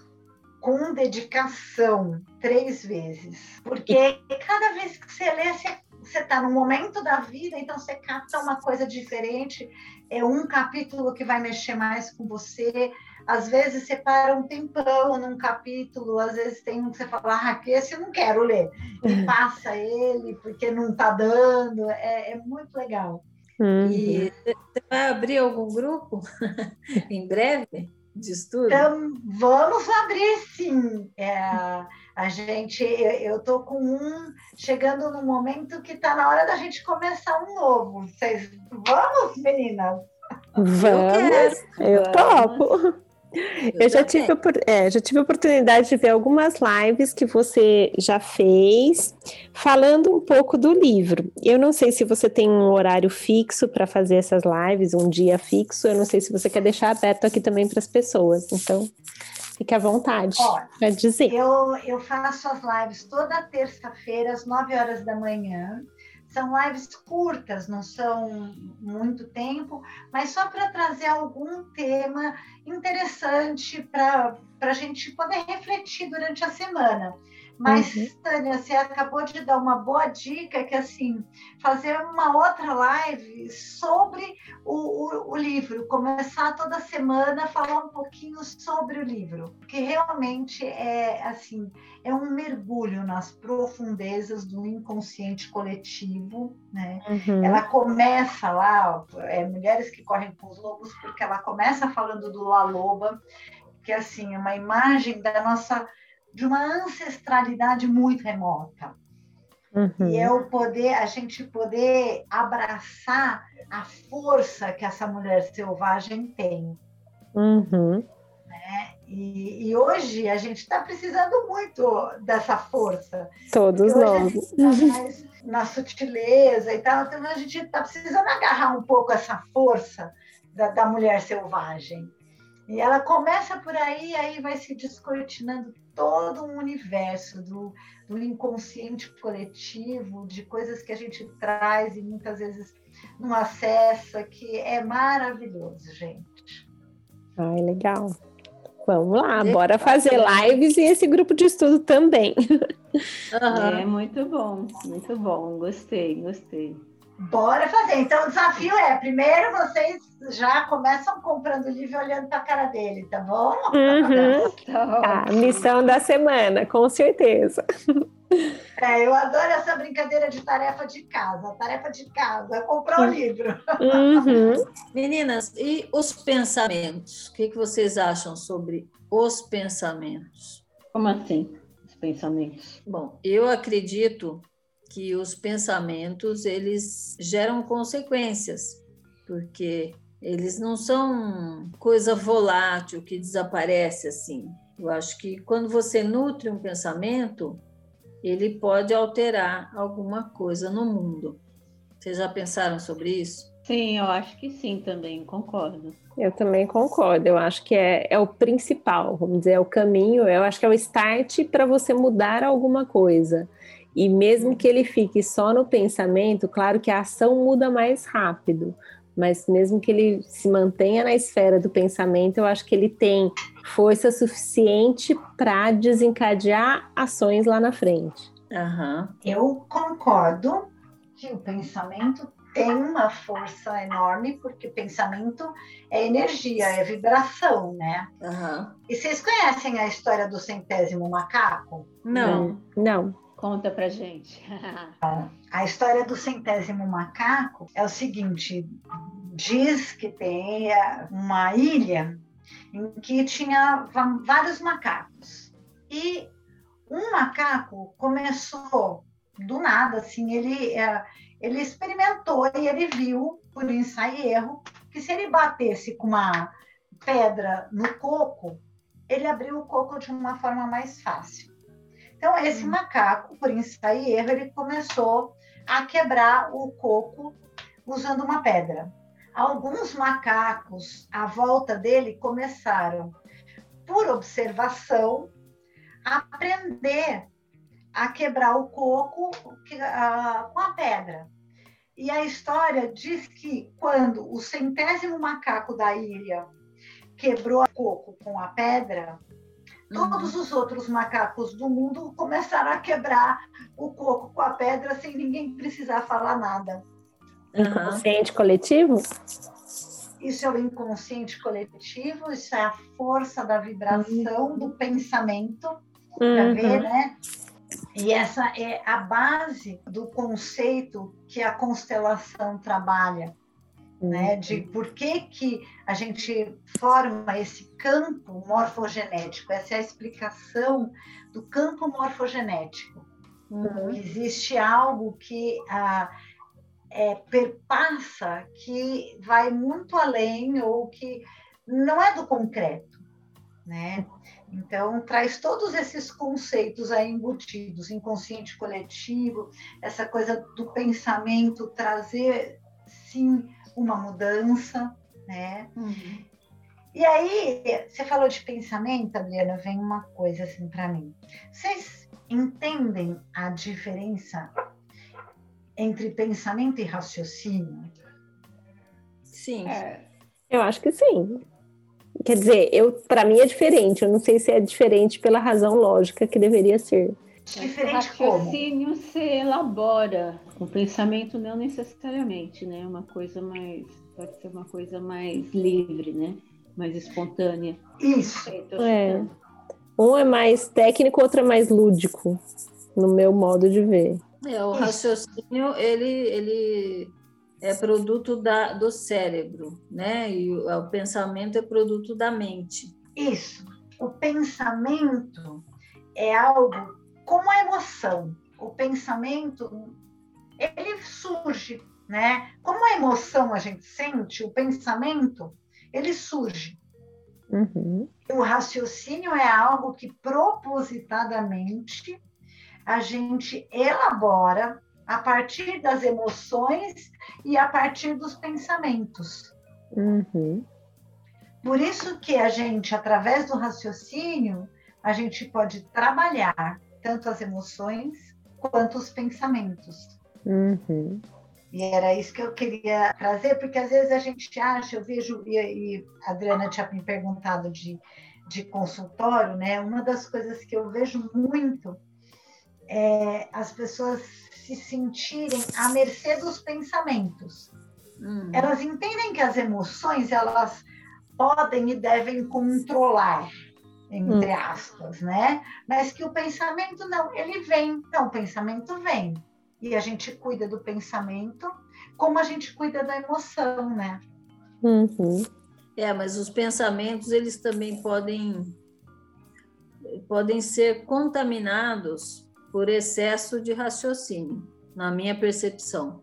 com dedicação três vezes. Porque cada vez que você lê, você está no momento da vida, então você capta uma coisa diferente é um capítulo que vai mexer mais com você. Às vezes você para um tempão num capítulo, às vezes tem um que você fala, ah, esse eu não quero ler. E uhum. passa ele porque não está dando. É, é, muito legal. Uhum. E você vai abrir algum grupo [LAUGHS] em breve de estudo? Então, vamos abrir sim. É, a gente, eu estou com um chegando no momento que está na hora da gente começar um novo. Vocês vamos, meninas? Vamos, eu, eu topo. Eu já tive, é, já tive a oportunidade de ver algumas lives que você já fez, falando um pouco do livro. Eu não sei se você tem um horário fixo para fazer essas lives, um dia fixo. Eu não sei se você quer deixar aberto aqui também para as pessoas. Então, Fique à vontade para dizer. Eu, eu faço as lives toda terça-feira, às 9 horas da manhã, são lives curtas, não são muito tempo, mas só para trazer algum tema interessante para a gente poder refletir durante a semana. Mas, uhum. Tânia, você acabou de dar uma boa dica, que assim, fazer uma outra live sobre o, o, o, livro, começar toda semana a falar um pouquinho sobre o livro, porque realmente é assim, é um mergulho nas profundezas do inconsciente coletivo, né? Uhum. Ela começa lá, é, Mulheres que Correm com os Lobos, porque ela começa falando do La Loba, que é assim, uma imagem da nossa de uma ancestralidade muito remota. Uhum. E é o poder, a gente poder abraçar a força que essa mulher selvagem tem. Uhum. Né? E, e, hoje a gente está precisando muito dessa força. Todos nós. Tá na sutileza e tal, então a gente está precisando agarrar um pouco essa força da, da mulher selvagem. E ela começa por aí, aí vai se descortinando todo um universo do, do inconsciente coletivo, de coisas que a gente traz e muitas vezes não acessa, que é maravilhoso, gente. Ai, legal. Vamos lá, bora fazer lives e esse grupo de estudo também. [LAUGHS] Uhum. É muito bom, muito bom. Gostei, gostei. Bora fazer. Então, o desafio é: primeiro vocês já começam comprando o livro e olhando para a cara dele, tá bom? Uhum. [LAUGHS] tá, missão da semana, com certeza. É, eu adoro essa brincadeira de tarefa de casa. Tarefa de casa, comprar o um livro. Uhum. Meninas, e os pensamentos? O que, que vocês acham sobre os pensamentos? Como assim, os pensamentos? Bom, eu acredito que os pensamentos eles geram consequências, porque eles não são coisa volátil que desaparece assim. Eu acho que quando você nutre um pensamento, ele pode alterar alguma coisa no mundo. Vocês já pensaram sobre isso? Sim, eu acho que sim também, concordo. Eu também concordo, eu acho que é, é o principal, vamos dizer, é o caminho, eu acho que é o start para você mudar alguma coisa. E mesmo que ele fique só no pensamento, claro que a ação muda mais rápido, mas mesmo que ele se mantenha na esfera do pensamento, eu acho que ele tem força suficiente para desencadear ações lá na frente. Uhum. Eu concordo que o pensamento tem uma força enorme, porque pensamento é energia, é vibração, né? Uhum. E vocês conhecem a história do centésimo macaco? Não. Não. Conta pra gente. [LAUGHS] a história do centésimo macaco é o seguinte: diz que tem é, uma ilha em que tinha vários macacos. E um macaco começou do nada, assim, ele, é, ele experimentou e ele viu, por ensaio e erro, que se ele batesse com uma pedra no coco, ele abriu o coco de uma forma mais fácil. Então, esse hum. macaco, por ensaio e erro, ele começou a quebrar o coco usando uma pedra. Alguns macacos à volta dele começaram, por observação, a aprender a quebrar o coco com a pedra. E a história diz que quando o centésimo macaco da ilha quebrou o coco com a pedra, Todos os outros macacos do mundo começaram a quebrar o coco com a pedra sem ninguém precisar falar nada. Inconsciente coletivo? Isso é o inconsciente coletivo, isso é a força da vibração uhum. do pensamento, uhum. ver, né? E essa é a base do conceito que a constelação trabalha né, de por que, que a gente forma esse campo morfogenético. Essa é a explicação do campo morfogenético. Uhum. Existe algo que ah, é, perpassa, que vai muito além ou que não é do concreto, né? Então, traz todos esses conceitos aí embutidos, inconsciente coletivo, essa coisa do pensamento, trazer, sim, uma mudança, né? Uhum. E aí, você falou de pensamento, Adriana, vem uma coisa assim para mim. Vocês entendem a diferença entre pensamento e raciocínio? Sim. É. Eu acho que sim. Quer dizer, eu para mim é diferente. Eu não sei se é diferente pela razão lógica que deveria ser. Diferente o raciocínio como? se elabora, o pensamento não necessariamente, né? Uma coisa mais pode ser uma coisa mais livre, né? Mais espontânea. Isso. É. Um é mais técnico, outro é mais lúdico, no meu modo de ver. É, o raciocínio ele, ele é produto da, do cérebro, né? E o, o pensamento é produto da mente. Isso. O pensamento é algo como a emoção. O pensamento ele surge, né? Como a emoção a gente sente, o pensamento ele surge. Uhum. O raciocínio é algo que propositadamente a gente elabora a partir das emoções e a partir dos pensamentos. Uhum. Por isso que a gente, através do raciocínio, a gente pode trabalhar tanto as emoções quanto os pensamentos. Uhum. E era isso que eu queria trazer, porque às vezes a gente acha, eu vejo, e, e a Adriana tinha me perguntado de, de consultório, né? Uma das coisas que eu vejo muito é as pessoas se sentirem à mercê dos pensamentos. Hum. Elas entendem que as emoções elas podem e devem controlar, entre hum. aspas, né? Mas que o pensamento não, ele vem. Então, o pensamento vem. E a gente cuida do pensamento como a gente cuida da emoção, né? Uhum. É, mas os pensamentos, eles também podem, podem ser contaminados por excesso de raciocínio, na minha percepção.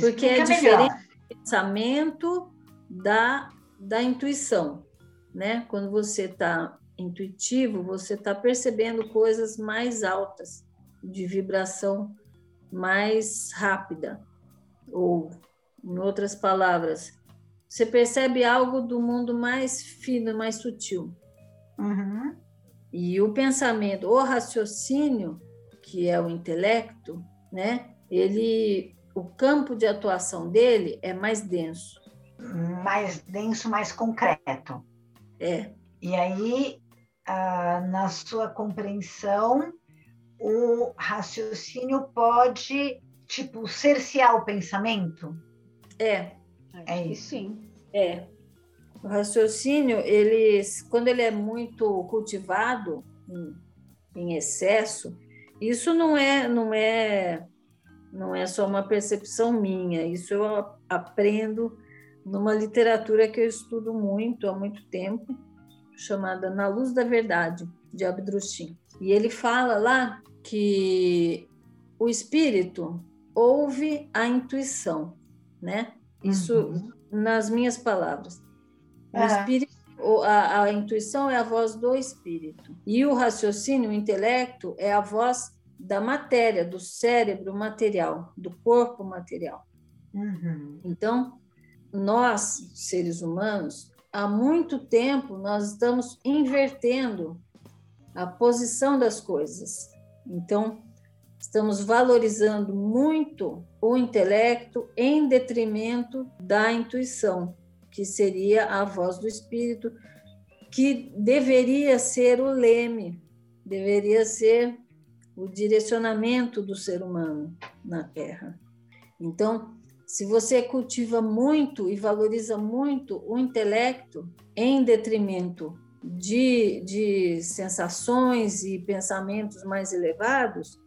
Porque é diferente o pensamento da, da intuição, né? Quando você está intuitivo, você está percebendo coisas mais altas, de vibração mais rápida. Ou, em outras palavras, você percebe algo do mundo mais fino, mais sutil. Uhum. E o pensamento, o raciocínio, que é o intelecto, né? Ele, o campo de atuação dele é mais denso. Mais denso, mais concreto. É. E aí ah, na sua compreensão, o raciocínio pode, tipo, cercear o pensamento? É. É isso. Sim. É. O raciocínio, ele, quando ele é muito cultivado em, em excesso, isso não é, não é, não é só uma percepção minha. Isso eu aprendo numa literatura que eu estudo muito há muito tempo, chamada Na Luz da Verdade, de Abdrushim. E ele fala lá que o espírito ouve a intuição, né? Isso uhum. nas minhas palavras. O uhum. espírito, a, a intuição é a voz do espírito e o raciocínio, o intelecto é a voz da matéria, do cérebro material, do corpo material. Uhum. Então, nós, seres humanos, há muito tempo nós estamos invertendo a posição das coisas. Então, estamos valorizando muito o intelecto em detrimento da intuição, que seria a voz do espírito, que deveria ser o leme, deveria ser o direcionamento do ser humano na Terra. Então, se você cultiva muito e valoriza muito o intelecto em detrimento de, de sensações e pensamentos mais elevados,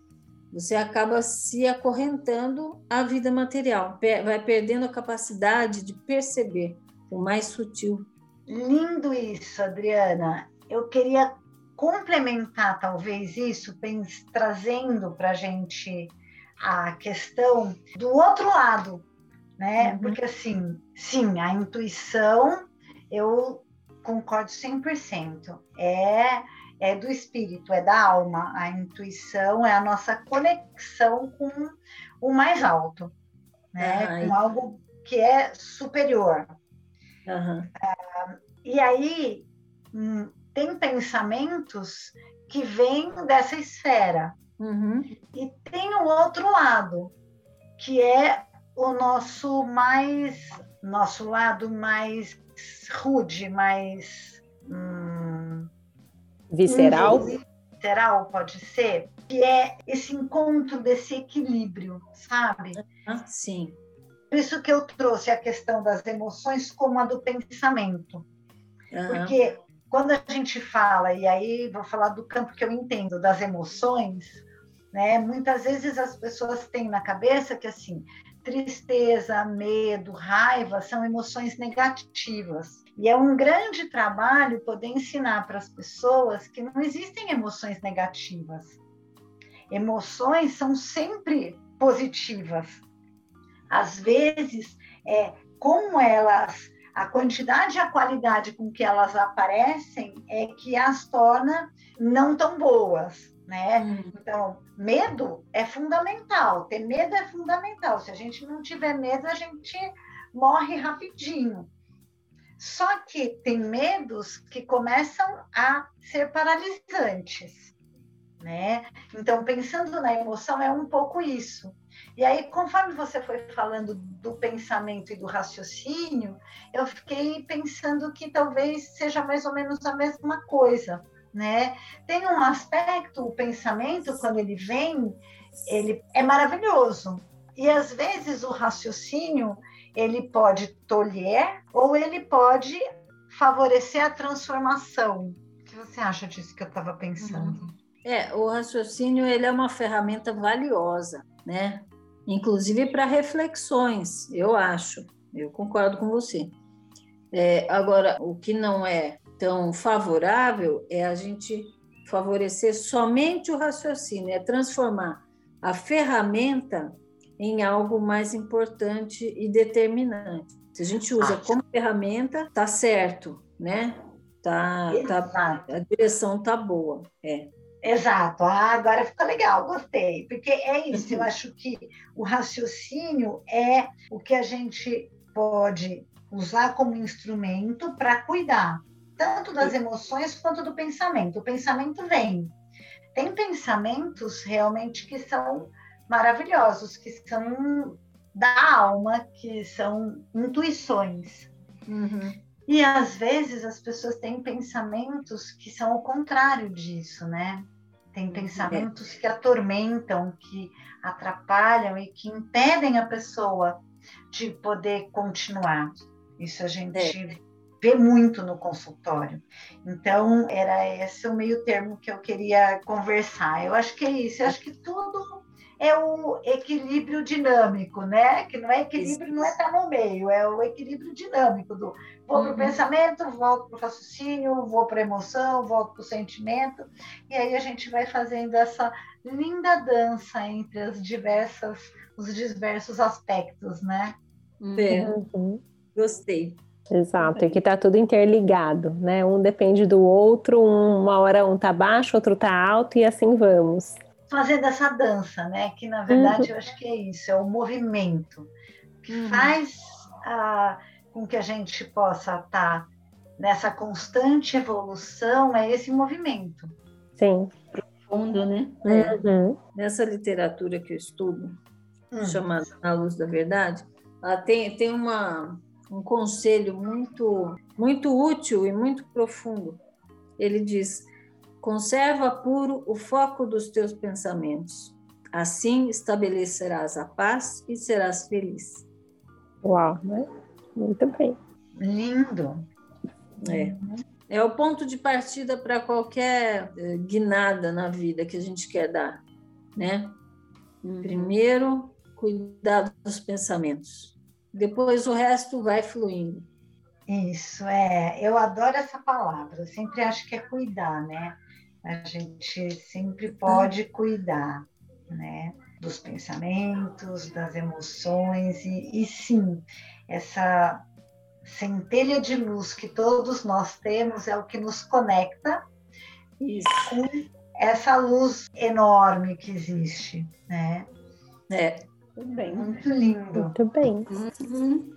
você acaba se acorrentando à vida material, vai perdendo a capacidade de perceber o mais sutil. Lindo isso, Adriana. Eu queria complementar talvez isso, trazendo para a gente a questão do outro lado né? Uhum. Porque assim, sim, a intuição, eu concordo 100%. É é do espírito, é da alma. A intuição é a nossa conexão com o mais alto, né? Com algo que é superior. Uhum. Uh, e aí hum, tem pensamentos que vêm dessa esfera. Uhum. E tem o outro lado, que é o nosso mais nosso lado mais rude, mais hum, visceral. Visceral pode ser, que é esse encontro desse equilíbrio, sabe? Ah, sim. Por isso que eu trouxe a questão das emoções como a do pensamento. Uhum. Porque quando a gente fala, e aí vou falar do campo que eu entendo, das emoções, né? Muitas vezes as pessoas têm na cabeça que assim, tristeza, medo, raiva são emoções negativas. E é um grande trabalho poder ensinar para as pessoas que não existem emoções negativas. Emoções são sempre positivas. Às vezes, é como elas, a quantidade e a qualidade com que elas aparecem é que as torna não tão boas né? Hum. Então, medo é fundamental, ter medo é fundamental. Se a gente não tiver medo, a gente morre rapidinho. Só que tem medos que começam a ser paralisantes, né? Então, pensando na emoção, é um pouco isso. E aí, conforme você foi falando do pensamento e do raciocínio, eu fiquei pensando que talvez seja mais ou menos a mesma coisa né? Tem um aspecto, o pensamento, quando ele vem, ele é maravilhoso. E às vezes o raciocínio, ele pode tolher ou ele pode favorecer a transformação. O que você acha disso que eu estava pensando? Uhum. É, o raciocínio ele é uma ferramenta valiosa, né? Inclusive para reflexões, eu acho. Eu concordo com você. É, agora, o que não é tão favorável é a gente favorecer somente o raciocínio, é transformar a ferramenta em algo mais importante e determinante. Se a gente usa como ferramenta, tá certo, né? Tá, tá, a direção tá boa. É. Exato. Ah, agora ficou legal, gostei. Porque é isso, eu acho que o raciocínio é o que a gente pode usar como instrumento para cuidar tanto das emoções quanto do pensamento. O pensamento vem. Tem pensamentos realmente que são maravilhosos, que são da alma, que são intuições. Uhum. E às vezes as pessoas têm pensamentos que são o contrário disso, né? Tem pensamentos que atormentam, que atrapalham e que impedem a pessoa de poder continuar. Isso a gente é vê muito no consultório. Então, era esse o meio termo que eu queria conversar. Eu acho que é isso, eu acho que tudo é o equilíbrio dinâmico, né? Que não é equilíbrio, não é estar no meio, é o equilíbrio dinâmico do vou para o uhum. pensamento, volto para o raciocínio, vou para a emoção, volto para o sentimento, e aí a gente vai fazendo essa linda dança entre as diversas, os diversos aspectos, né? Uhum. Gostei. Exato, e que está tudo interligado, né? Um depende do outro, uma hora um tá baixo, outro tá alto, e assim vamos. Fazendo essa dança, né? Que na verdade uhum. eu acho que é isso, é o movimento que uhum. faz a, com que a gente possa estar tá nessa constante evolução, é esse movimento. Sim. Profundo, né? É. Uhum. Nessa literatura que eu estudo, hum. chamada A Luz da Verdade, ela tem, tem uma um conselho muito, muito útil e muito profundo. Ele diz: conserva puro o foco dos teus pensamentos. Assim estabelecerás a paz e serás feliz. Uau, né? Muito bem. Lindo. É. É o ponto de partida para qualquer eh, guinada na vida que a gente quer dar, né? Uhum. Primeiro, cuidar dos pensamentos depois o resto vai fluindo. Isso, é. Eu adoro essa palavra. Eu sempre acho que é cuidar, né? A gente sempre pode cuidar, né? Dos pensamentos, das emoções, e, e sim, essa centelha de luz que todos nós temos é o que nos conecta Isso. com essa luz enorme que existe, né? É. Muito bem. Muito lindo. Muito bem. Uhum.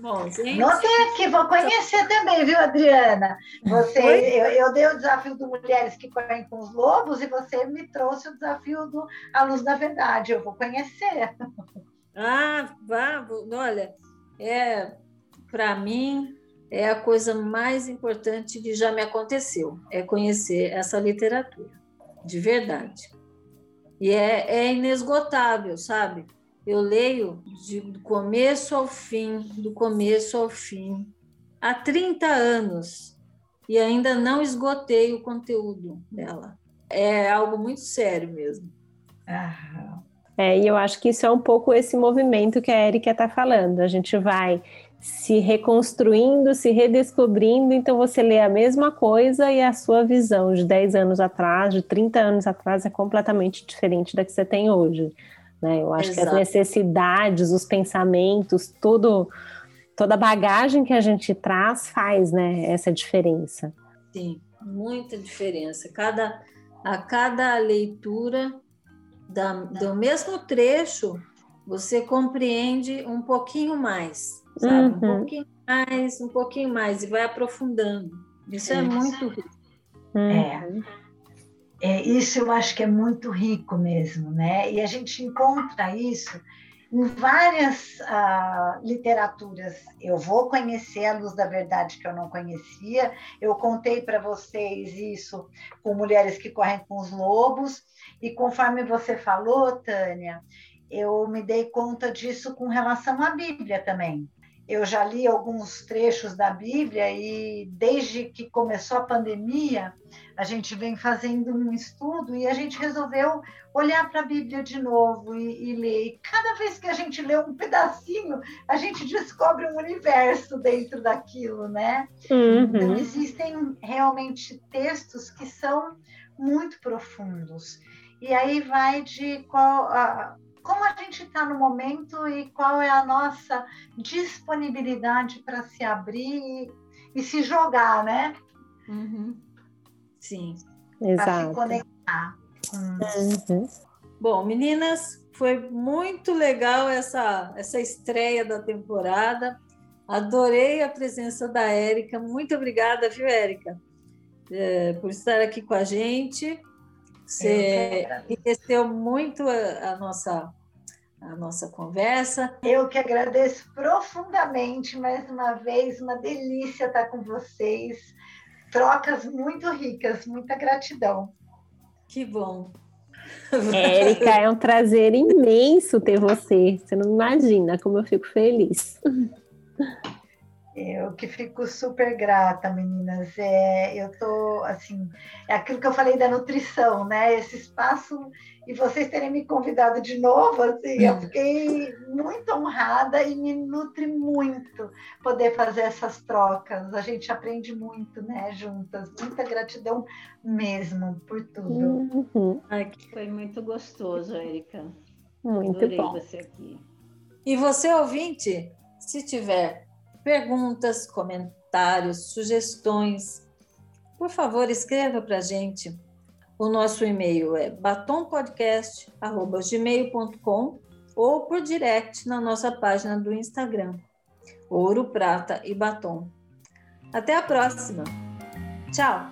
Bom, gente. Notei aqui, vou conhecer também, viu, Adriana? Você, eu, eu, dei o desafio do Mulheres que Correm com os Lobos e você me trouxe o desafio do A Luz da Verdade. Eu vou conhecer. Ah, vá, olha, é para mim é a coisa mais importante que já me aconteceu, é conhecer essa literatura, de verdade. E é, é inesgotável, sabe? Eu leio de, do começo ao fim, do começo ao fim, há 30 anos, e ainda não esgotei o conteúdo dela. É algo muito sério mesmo. Ah. É, e eu acho que isso é um pouco esse movimento que a Erika está falando. A gente vai se reconstruindo, se redescobrindo, então você lê a mesma coisa e a sua visão de 10 anos atrás, de 30 anos atrás é completamente diferente da que você tem hoje. Né? Eu acho Exato. que as necessidades, os pensamentos, tudo, toda a bagagem que a gente traz faz né, essa diferença. Sim, muita diferença. Cada, a cada leitura da, do mesmo trecho, você compreende um pouquinho mais sabe? Uhum. Um pouquinho mais, um pouquinho mais, e vai aprofundando. Isso é, é muito rico. É. é. Isso eu acho que é muito rico mesmo, né? E a gente encontra isso em várias uh, literaturas. Eu vou conhecer a Luz da Verdade que eu não conhecia. Eu contei para vocês isso com Mulheres que Correm com os Lobos. E conforme você falou, Tânia, eu me dei conta disso com relação à Bíblia também eu já li alguns trechos da Bíblia e desde que começou a pandemia, a gente vem fazendo um estudo e a gente resolveu olhar para a Bíblia de novo e, e, ler. E cada vez que a gente lê um pedacinho, a gente descobre um universo dentro daquilo, né? Uhum. Então, existem realmente textos que são muito profundos. E aí vai de qual. A, como a gente está no momento e qual é a nossa disponibilidade para se abrir e, e, se jogar, né? Uhum. Sim. Para se conectar. Uhum. Bom, meninas, foi muito legal essa, essa estreia da temporada. Adorei a presença da Érica. Muito obrigada, viu, Érica, é, por estar aqui com a gente. Você enriqueceu muito a, a, nossa a nossa conversa. Eu que agradeço profundamente mais uma vez, uma delícia estar com vocês. Trocas muito ricas, muita gratidão. Que bom. Érica, é um prazer imenso ter você. Você não imagina como eu fico feliz. Eu que fico super grata, meninas. É, eu tô assim, é aquilo que eu falei da nutrição, né? Esse espaço e vocês terem me convidado de novo, assim, eu fiquei muito honrada e me nutre muito poder fazer essas trocas. A gente aprende muito, né, juntas. Muita gratidão mesmo por tudo. Uhum. Ai, foi muito gostoso, Erika. Muito Adorei bom. você aqui. E você, ouvinte, se tiver perguntas, comentários, sugestões, por favor, escreva para a gente o nosso e-mail é batompodcast.gmail.com ou por direct na nossa página do Instagram, Ouro, Prata e Batom. Até a próxima! Tchau!